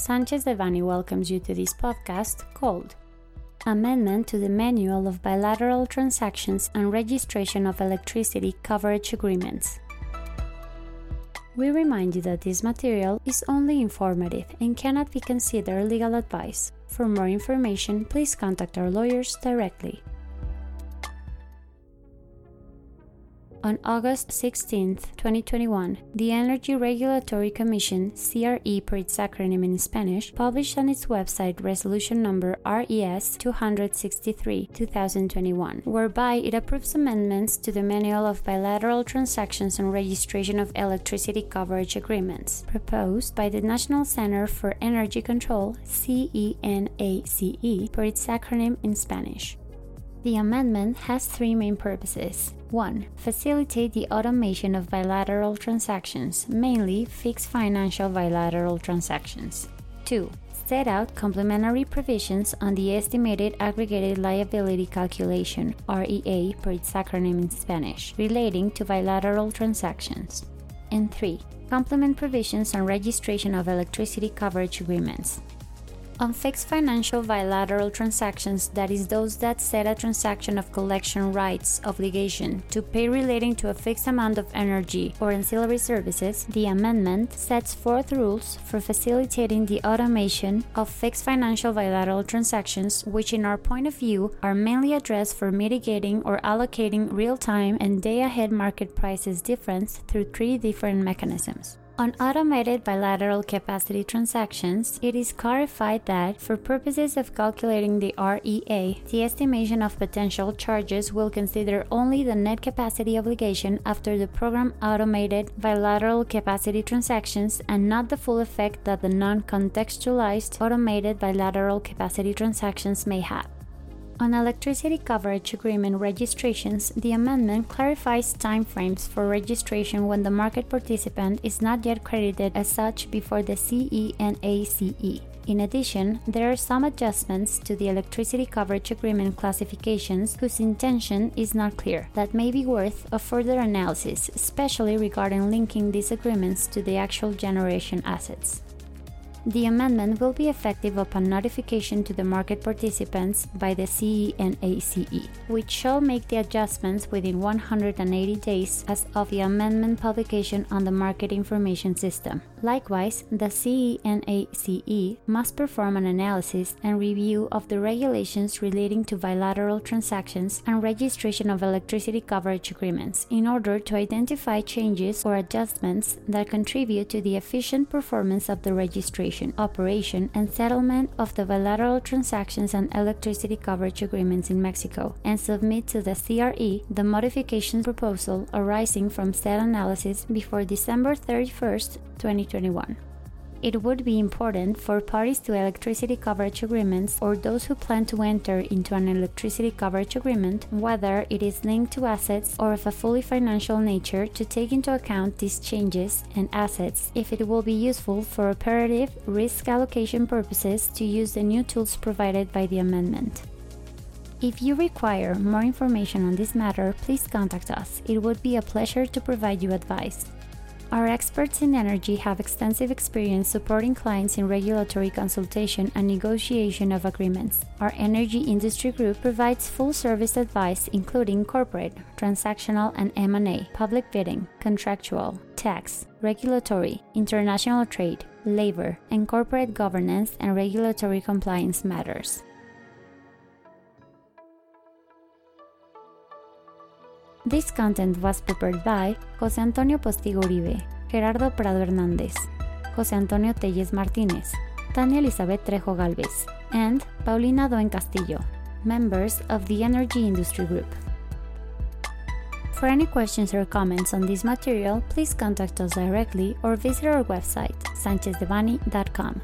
Sanchez Devanny welcomes you to this podcast called Amendment to the Manual of Bilateral Transactions and Registration of Electricity Coverage Agreements. We remind you that this material is only informative and cannot be considered legal advice. For more information, please contact our lawyers directly. On August 16, 2021, the Energy Regulatory Commission, CRE per its acronym in Spanish, published on its website resolution number RES 263 2021, whereby it approves amendments to the Manual of Bilateral Transactions and Registration of Electricity Coverage Agreements, proposed by the National Center for Energy Control, CENACE, per its acronym in Spanish. The amendment has three main purposes. 1. Facilitate the automation of bilateral transactions, mainly fixed financial bilateral transactions. 2. Set out complementary provisions on the estimated aggregated liability calculation, REA per its acronym in Spanish, relating to bilateral transactions. And 3. Complement provisions on registration of electricity coverage agreements. On fixed financial bilateral transactions, that is, those that set a transaction of collection rights obligation to pay relating to a fixed amount of energy or ancillary services, the amendment sets forth rules for facilitating the automation of fixed financial bilateral transactions, which, in our point of view, are mainly addressed for mitigating or allocating real time and day ahead market prices difference through three different mechanisms. On automated bilateral capacity transactions, it is clarified that, for purposes of calculating the REA, the estimation of potential charges will consider only the net capacity obligation after the program automated bilateral capacity transactions and not the full effect that the non contextualized automated bilateral capacity transactions may have. On electricity coverage agreement registrations, the amendment clarifies timeframes for registration when the market participant is not yet credited as such before the CENACE. In addition, there are some adjustments to the electricity coverage agreement classifications whose intention is not clear, that may be worth a further analysis, especially regarding linking these agreements to the actual generation assets. The amendment will be effective upon notification to the market participants by the CENACE, which shall make the adjustments within 180 days as of the amendment publication on the Market Information System. Likewise, the CENACE must perform an analysis and review of the regulations relating to bilateral transactions and registration of electricity coverage agreements in order to identify changes or adjustments that contribute to the efficient performance of the registration operation, and settlement of the bilateral transactions and electricity coverage agreements in Mexico, and submit to the CRE the modification proposal arising from said analysis before December 31st, 2021 it would be important for parties to electricity coverage agreements or those who plan to enter into an electricity coverage agreement, whether it is linked to assets or of a fully financial nature, to take into account these changes and assets if it will be useful for operative risk allocation purposes to use the new tools provided by the amendment. If you require more information on this matter, please contact us. It would be a pleasure to provide you advice. Our experts in energy have extensive experience supporting clients in regulatory consultation and negotiation of agreements. Our energy industry group provides full service advice including corporate, transactional and M&A, public bidding, contractual, tax, regulatory, international trade, labor, and corporate governance and regulatory compliance matters. This content was prepared by José Antonio Postigo Uribe, Gerardo Prado Hernández, José Antonio Telles Martínez, Tania Elizabeth Trejo Galvez, and Paulina Doen Castillo, members of the Energy Industry Group. For any questions or comments on this material, please contact us directly or visit our website, sanchezdevanny.com.